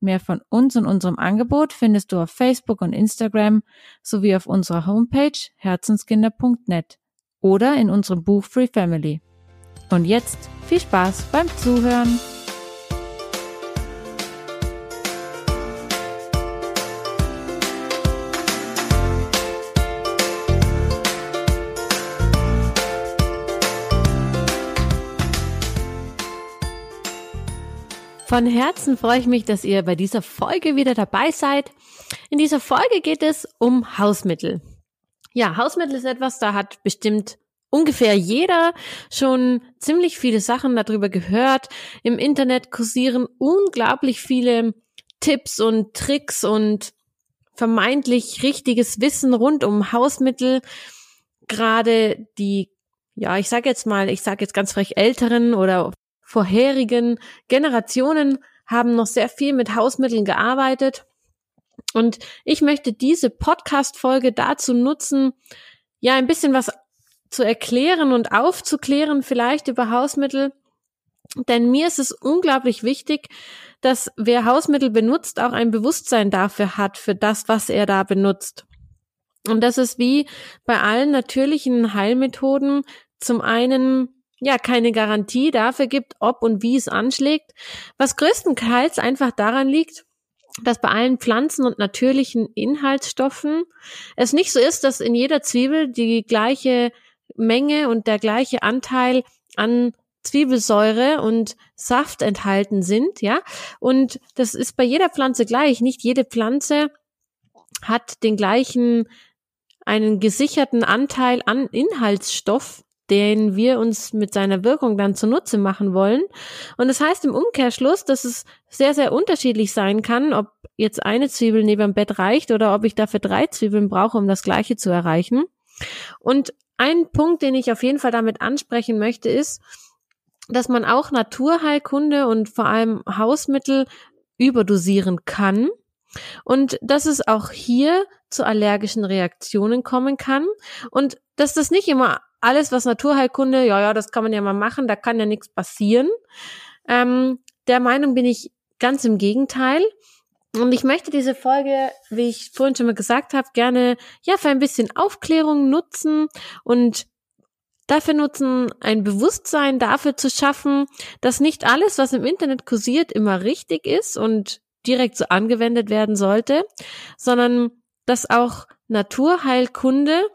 Mehr von uns und unserem Angebot findest du auf Facebook und Instagram sowie auf unserer Homepage herzenskinder.net oder in unserem Buch Free Family. Und jetzt viel Spaß beim Zuhören. Von Herzen freue ich mich, dass ihr bei dieser Folge wieder dabei seid. In dieser Folge geht es um Hausmittel. Ja, Hausmittel ist etwas, da hat bestimmt ungefähr jeder schon ziemlich viele Sachen darüber gehört. Im Internet kursieren unglaublich viele Tipps und Tricks und vermeintlich richtiges Wissen rund um Hausmittel. Gerade die, ja, ich sage jetzt mal, ich sage jetzt ganz frech älteren oder vorherigen Generationen haben noch sehr viel mit Hausmitteln gearbeitet. Und ich möchte diese Podcast-Folge dazu nutzen, ja, ein bisschen was zu erklären und aufzuklären vielleicht über Hausmittel. Denn mir ist es unglaublich wichtig, dass wer Hausmittel benutzt, auch ein Bewusstsein dafür hat, für das, was er da benutzt. Und das ist wie bei allen natürlichen Heilmethoden zum einen ja keine Garantie dafür gibt, ob und wie es anschlägt, was größtenteils einfach daran liegt, dass bei allen Pflanzen und natürlichen Inhaltsstoffen es nicht so ist, dass in jeder Zwiebel die gleiche Menge und der gleiche Anteil an Zwiebelsäure und Saft enthalten sind, ja. Und das ist bei jeder Pflanze gleich. Nicht jede Pflanze hat den gleichen, einen gesicherten Anteil an Inhaltsstoff den wir uns mit seiner Wirkung dann zunutze machen wollen. Und das heißt im Umkehrschluss, dass es sehr, sehr unterschiedlich sein kann, ob jetzt eine Zwiebel neben dem Bett reicht oder ob ich dafür drei Zwiebeln brauche, um das Gleiche zu erreichen. Und ein Punkt, den ich auf jeden Fall damit ansprechen möchte, ist, dass man auch Naturheilkunde und vor allem Hausmittel überdosieren kann. Und dass es auch hier zu allergischen Reaktionen kommen kann und dass das nicht immer alles, was Naturheilkunde, ja, ja, das kann man ja mal machen, da kann ja nichts passieren. Ähm, der Meinung bin ich ganz im Gegenteil. Und ich möchte diese Folge, wie ich vorhin schon mal gesagt habe, gerne ja für ein bisschen Aufklärung nutzen und dafür nutzen, ein Bewusstsein dafür zu schaffen, dass nicht alles, was im Internet kursiert, immer richtig ist und direkt so angewendet werden sollte, sondern dass auch Naturheilkunde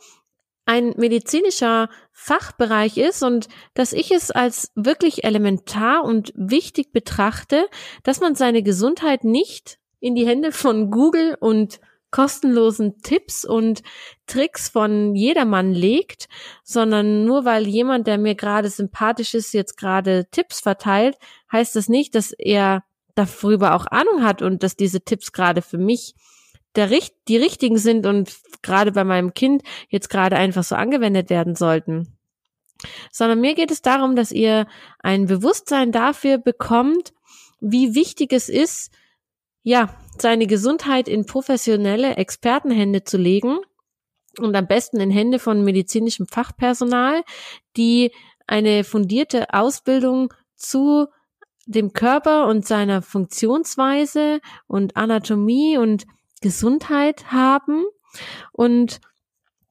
ein medizinischer Fachbereich ist und dass ich es als wirklich elementar und wichtig betrachte, dass man seine Gesundheit nicht in die Hände von Google und kostenlosen Tipps und Tricks von jedermann legt, sondern nur weil jemand, der mir gerade sympathisch ist, jetzt gerade Tipps verteilt, heißt das nicht, dass er darüber auch Ahnung hat und dass diese Tipps gerade für mich der, die richtigen sind und gerade bei meinem Kind jetzt gerade einfach so angewendet werden sollten. Sondern mir geht es darum, dass ihr ein Bewusstsein dafür bekommt, wie wichtig es ist, ja, seine Gesundheit in professionelle Expertenhände zu legen und am besten in Hände von medizinischem Fachpersonal, die eine fundierte Ausbildung zu dem Körper und seiner Funktionsweise und Anatomie und Gesundheit haben und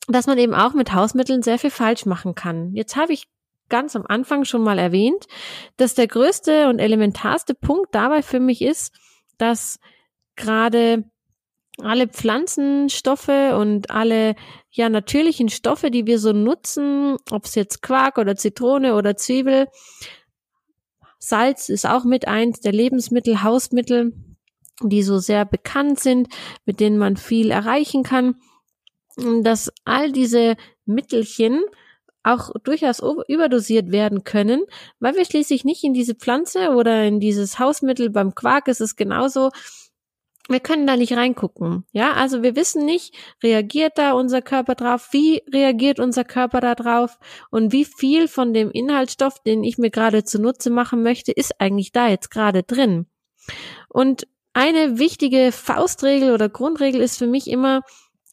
dass man eben auch mit Hausmitteln sehr viel falsch machen kann. Jetzt habe ich ganz am Anfang schon mal erwähnt, dass der größte und elementarste Punkt dabei für mich ist, dass gerade alle Pflanzenstoffe und alle ja natürlichen Stoffe, die wir so nutzen, ob es jetzt Quark oder Zitrone oder Zwiebel, Salz ist auch mit eins der Lebensmittel, Hausmittel, die so sehr bekannt sind, mit denen man viel erreichen kann, dass all diese Mittelchen auch durchaus überdosiert werden können, weil wir schließlich nicht in diese Pflanze oder in dieses Hausmittel beim Quark ist es genauso wir können da nicht reingucken. Ja, also wir wissen nicht, reagiert da unser Körper drauf? Wie reagiert unser Körper da drauf? Und wie viel von dem Inhaltsstoff, den ich mir gerade zunutze machen möchte, ist eigentlich da jetzt gerade drin? Und eine wichtige Faustregel oder Grundregel ist für mich immer,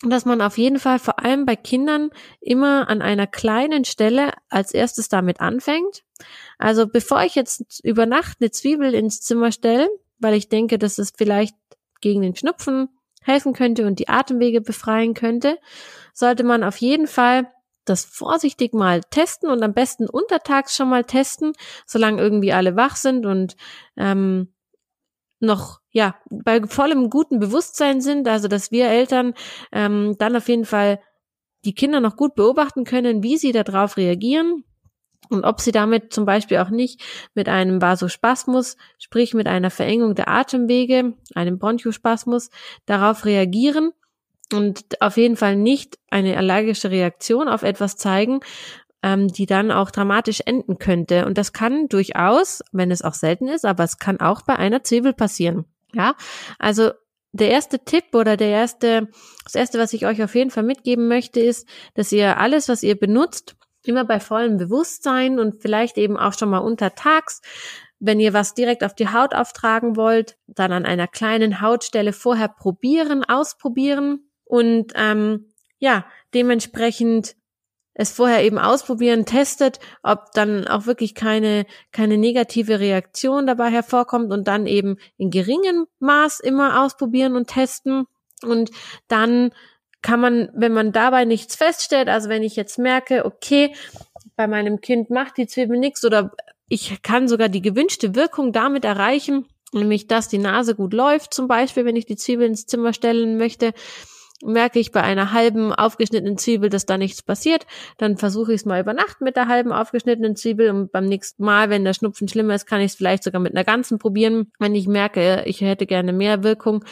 dass man auf jeden Fall vor allem bei Kindern immer an einer kleinen Stelle als erstes damit anfängt. Also bevor ich jetzt über Nacht eine Zwiebel ins Zimmer stelle, weil ich denke, dass es vielleicht gegen den Schnupfen helfen könnte und die Atemwege befreien könnte, sollte man auf jeden Fall das vorsichtig mal testen und am besten untertags schon mal testen, solange irgendwie alle wach sind und ähm, noch ja bei vollem guten Bewusstsein sind, also dass wir Eltern ähm, dann auf jeden Fall die Kinder noch gut beobachten können, wie sie darauf reagieren und ob sie damit zum Beispiel auch nicht mit einem Vasospasmus, sprich mit einer Verengung der Atemwege, einem Bronchospasmus, darauf reagieren und auf jeden Fall nicht eine allergische Reaktion auf etwas zeigen, ähm, die dann auch dramatisch enden könnte. Und das kann durchaus, wenn es auch selten ist, aber es kann auch bei einer Zwiebel passieren. Ja, also der erste Tipp oder der erste, das erste, was ich euch auf jeden Fall mitgeben möchte, ist, dass ihr alles, was ihr benutzt, immer bei vollem Bewusstsein und vielleicht eben auch schon mal untertags, wenn ihr was direkt auf die Haut auftragen wollt, dann an einer kleinen Hautstelle vorher probieren, ausprobieren und ähm, ja, dementsprechend es vorher eben ausprobieren, testet, ob dann auch wirklich keine, keine negative Reaktion dabei hervorkommt und dann eben in geringem Maß immer ausprobieren und testen. Und dann kann man, wenn man dabei nichts feststellt, also wenn ich jetzt merke, okay, bei meinem Kind macht die Zwiebel nichts oder ich kann sogar die gewünschte Wirkung damit erreichen, nämlich dass die Nase gut läuft, zum Beispiel, wenn ich die Zwiebel ins Zimmer stellen möchte, merke ich bei einer halben aufgeschnittenen Zwiebel, dass da nichts passiert, dann versuche ich es mal über Nacht mit der halben aufgeschnittenen Zwiebel und beim nächsten Mal, wenn der Schnupfen schlimmer ist, kann ich es vielleicht sogar mit einer ganzen probieren, wenn ich merke, ich hätte gerne mehr Wirkung.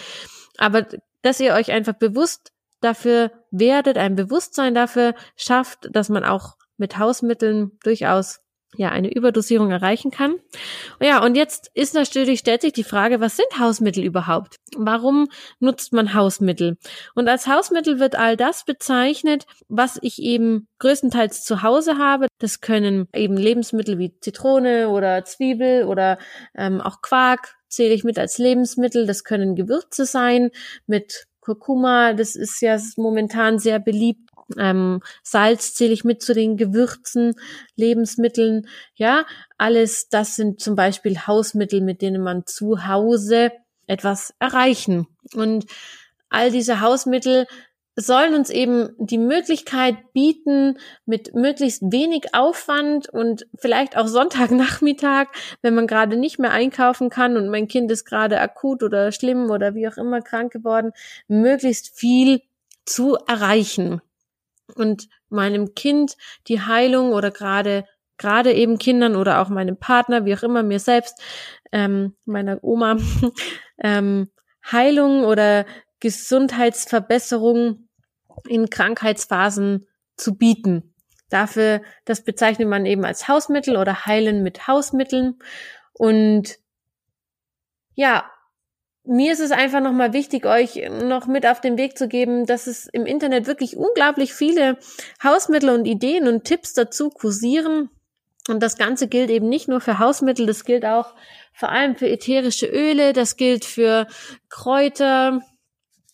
Aber dass ihr euch einfach bewusst dafür werdet, ein Bewusstsein dafür schafft, dass man auch mit Hausmitteln durchaus ja eine Überdosierung erreichen kann. Ja, und jetzt ist natürlich stellt sich die Frage, was sind Hausmittel überhaupt? Warum nutzt man Hausmittel? Und als Hausmittel wird all das bezeichnet, was ich eben größtenteils zu Hause habe. Das können eben Lebensmittel wie Zitrone oder Zwiebel oder ähm, auch Quark zähle ich mit als Lebensmittel. Das können Gewürze sein mit Kurkuma, das ist ja momentan sehr beliebt. Ähm, Salz zähle ich mit zu den Gewürzen, Lebensmitteln. Ja, alles das sind zum Beispiel Hausmittel, mit denen man zu Hause etwas erreichen. Und all diese Hausmittel sollen uns eben die Möglichkeit bieten, mit möglichst wenig Aufwand und vielleicht auch Sonntagnachmittag, wenn man gerade nicht mehr einkaufen kann und mein Kind ist gerade akut oder schlimm oder wie auch immer krank geworden, möglichst viel zu erreichen und meinem Kind die Heilung oder gerade gerade eben Kindern oder auch meinem Partner, wie auch immer mir selbst, ähm, meiner Oma, ähm, Heilung oder Gesundheitsverbesserung in Krankheitsphasen zu bieten. Dafür, das bezeichnet man eben als Hausmittel oder Heilen mit Hausmitteln. Und ja, mir ist es einfach nochmal wichtig, euch noch mit auf den Weg zu geben, dass es im Internet wirklich unglaublich viele Hausmittel und Ideen und Tipps dazu kursieren. Und das Ganze gilt eben nicht nur für Hausmittel, das gilt auch vor allem für ätherische Öle, das gilt für Kräuter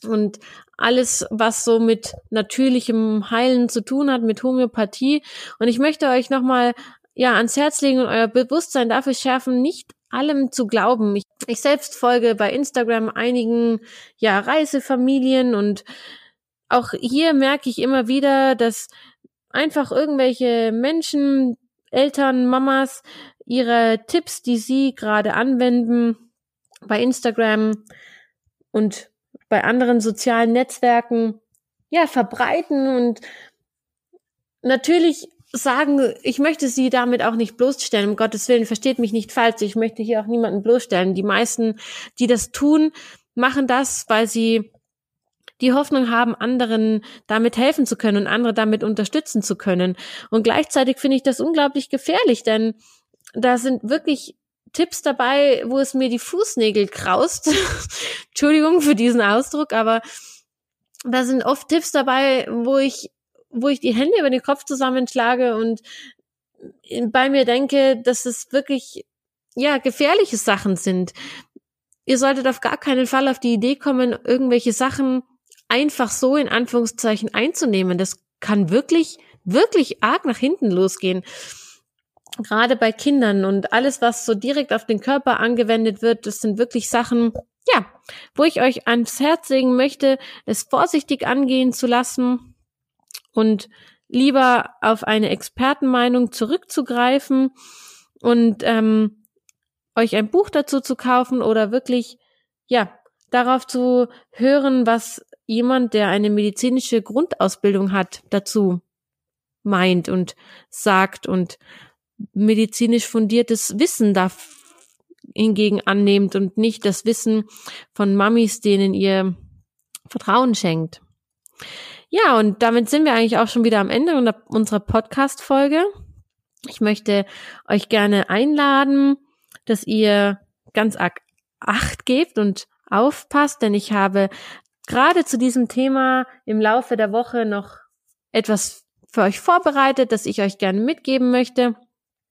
und alles, was so mit natürlichem Heilen zu tun hat, mit Homöopathie. Und ich möchte euch nochmal ja ans Herz legen und euer Bewusstsein dafür schärfen, nicht allem zu glauben. Ich, ich selbst folge bei Instagram einigen ja Reisefamilien und auch hier merke ich immer wieder, dass einfach irgendwelche Menschen, Eltern, Mamas ihre Tipps, die sie gerade anwenden bei Instagram und bei anderen sozialen Netzwerken ja verbreiten und natürlich sagen, ich möchte sie damit auch nicht bloßstellen, um Gottes Willen, versteht mich nicht falsch, ich möchte hier auch niemanden bloßstellen. Die meisten, die das tun, machen das, weil sie die Hoffnung haben, anderen damit helfen zu können und andere damit unterstützen zu können. Und gleichzeitig finde ich das unglaublich gefährlich, denn da sind wirklich Tipps dabei, wo es mir die Fußnägel kraust. Entschuldigung für diesen Ausdruck, aber da sind oft Tipps dabei, wo ich, wo ich die Hände über den Kopf zusammenschlage und bei mir denke, dass es wirklich, ja, gefährliche Sachen sind. Ihr solltet auf gar keinen Fall auf die Idee kommen, irgendwelche Sachen einfach so in Anführungszeichen einzunehmen. Das kann wirklich, wirklich arg nach hinten losgehen gerade bei Kindern und alles, was so direkt auf den Körper angewendet wird, das sind wirklich Sachen, ja, wo ich euch ans Herz legen möchte, es vorsichtig angehen zu lassen und lieber auf eine Expertenmeinung zurückzugreifen und ähm, euch ein Buch dazu zu kaufen oder wirklich, ja, darauf zu hören, was jemand, der eine medizinische Grundausbildung hat, dazu meint und sagt und medizinisch fundiertes Wissen da hingegen annehmt und nicht das Wissen von Mamis, denen ihr Vertrauen schenkt. Ja, und damit sind wir eigentlich auch schon wieder am Ende unserer Podcast-Folge. Ich möchte euch gerne einladen, dass ihr ganz arg Acht gebt und aufpasst, denn ich habe gerade zu diesem Thema im Laufe der Woche noch etwas für euch vorbereitet, das ich euch gerne mitgeben möchte.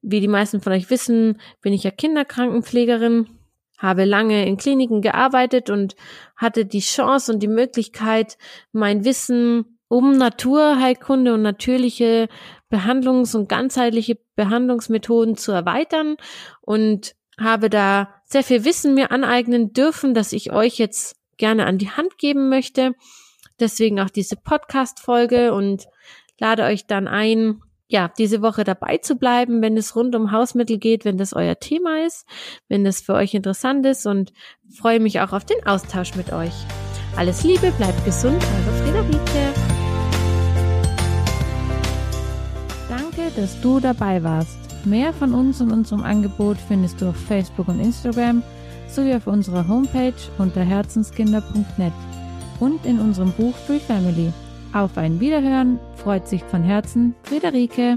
Wie die meisten von euch wissen, bin ich ja Kinderkrankenpflegerin, habe lange in Kliniken gearbeitet und hatte die Chance und die Möglichkeit, mein Wissen um Naturheilkunde und natürliche Behandlungs- und ganzheitliche Behandlungsmethoden zu erweitern und habe da sehr viel Wissen mir aneignen dürfen, das ich euch jetzt gerne an die Hand geben möchte. Deswegen auch diese Podcast-Folge und lade euch dann ein, ja, diese Woche dabei zu bleiben, wenn es rund um Hausmittel geht, wenn das euer Thema ist, wenn das für euch interessant ist und freue mich auch auf den Austausch mit euch. Alles Liebe, bleibt gesund, eure Friederike. Danke, dass du dabei warst. Mehr von uns und unserem Angebot findest du auf Facebook und Instagram sowie auf unserer Homepage unter herzenskinder.net und in unserem Buch Free Family. Auf ein Wiederhören freut sich von Herzen Friederike.